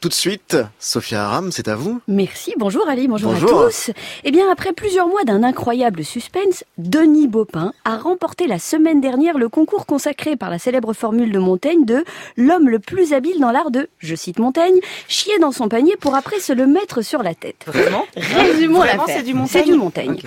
Tout de suite, Sophia Aram, c'est à vous. Merci, bonjour Ali, bonjour, à tous. Eh bien, après plusieurs mois d'un incroyable suspense, Denis Baupin a remporté la semaine dernière le concours consacré par la célèbre formule de Montaigne de l'homme le plus habile dans l'art de, je cite Montaigne, chier dans son panier pour après se le mettre sur la tête. Vraiment Résumons l'affaire. C'est du Montaigne. C'est du Montaigne.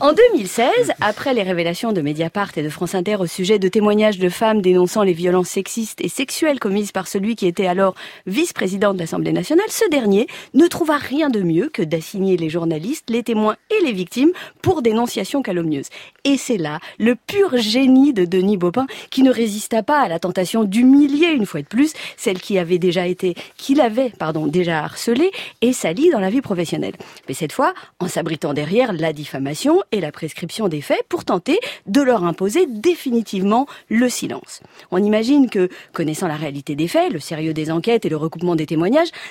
en 2016, après les révélations de Mediapart et de France Inter au sujet de témoignages de femmes dénonçant les violences sexistes et sexuelles commises par celui qui était alors vice-président l'Assemblée nationale, ce dernier ne trouva rien de mieux que d'assigner les journalistes, les témoins et les victimes pour dénonciation calomnieuse. Et c'est là le pur génie de Denis Baupin qui ne résista pas à la tentation d'humilier une fois de plus celle qui avait déjà été, qu'il avait, pardon, déjà harcelée et salie dans la vie professionnelle. Mais cette fois, en s'abritant derrière la diffamation et la prescription des faits pour tenter de leur imposer définitivement le silence. On imagine que, connaissant la réalité des faits, le sérieux des enquêtes et le recoupement des témoignages,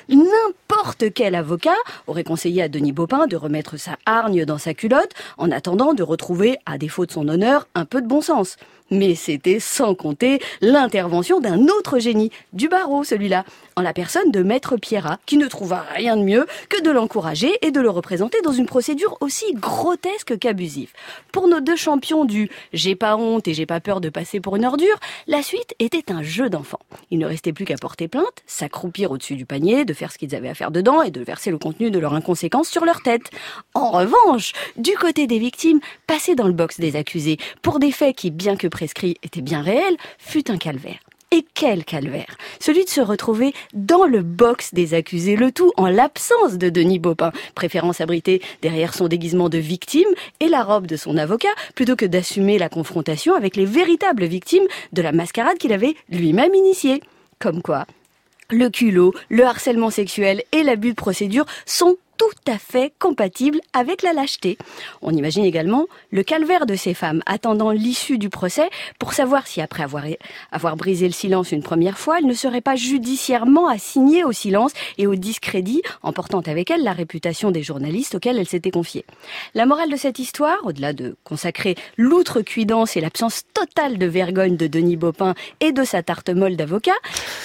n'importe quel avocat aurait conseillé à Denis Baupin de remettre sa hargne dans sa culotte en attendant de retrouver, à défaut de son honneur, un peu de bon sens. Mais c'était sans compter l'intervention d'un autre génie, du barreau celui-là, en la personne de Maître Pierrat, qui ne trouva rien de mieux que de l'encourager et de le représenter dans une procédure aussi grotesque qu'abusive. Pour nos deux champions du j'ai pas honte et j'ai pas peur de passer pour une ordure, la suite était un jeu d'enfant. Il ne restait plus qu'à porter plainte, s'accroupir au-dessus du de faire ce qu'ils avaient à faire dedans et de verser le contenu de leur inconséquence sur leur tête. En revanche, du côté des victimes, passer dans le box des accusés pour des faits qui, bien que prescrits, étaient bien réels, fut un calvaire. Et quel calvaire Celui de se retrouver dans le box des accusés, le tout en l'absence de Denis Baupin, préférant s'abriter derrière son déguisement de victime et la robe de son avocat, plutôt que d'assumer la confrontation avec les véritables victimes de la mascarade qu'il avait lui-même initiée. Comme quoi, le culot, le harcèlement sexuel et l'abus de procédure sont tout à fait compatible avec la lâcheté. On imagine également le calvaire de ces femmes attendant l'issue du procès pour savoir si après avoir, avoir brisé le silence une première fois, elles ne seraient pas judiciairement assignées au silence et au discrédit en portant avec elles la réputation des journalistes auxquels elles s'étaient confiées. La morale de cette histoire, au-delà de consacrer l'outrecuidance et l'absence totale de vergogne de Denis Baupin et de sa tarte molle d'avocat,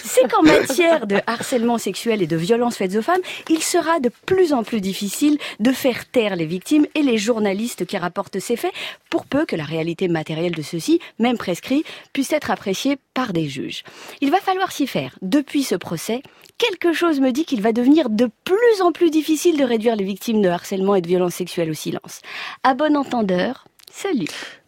c'est qu'en matière de harcèlement sexuel et de violences faites aux femmes, il sera de plus en plus difficile de faire taire les victimes et les journalistes qui rapportent ces faits, pour peu que la réalité matérielle de ceux-ci, même prescrit, puisse être appréciée par des juges. Il va falloir s'y faire. Depuis ce procès, quelque chose me dit qu'il va devenir de plus en plus difficile de réduire les victimes de harcèlement et de violences sexuelles au silence. À bon entendeur, salut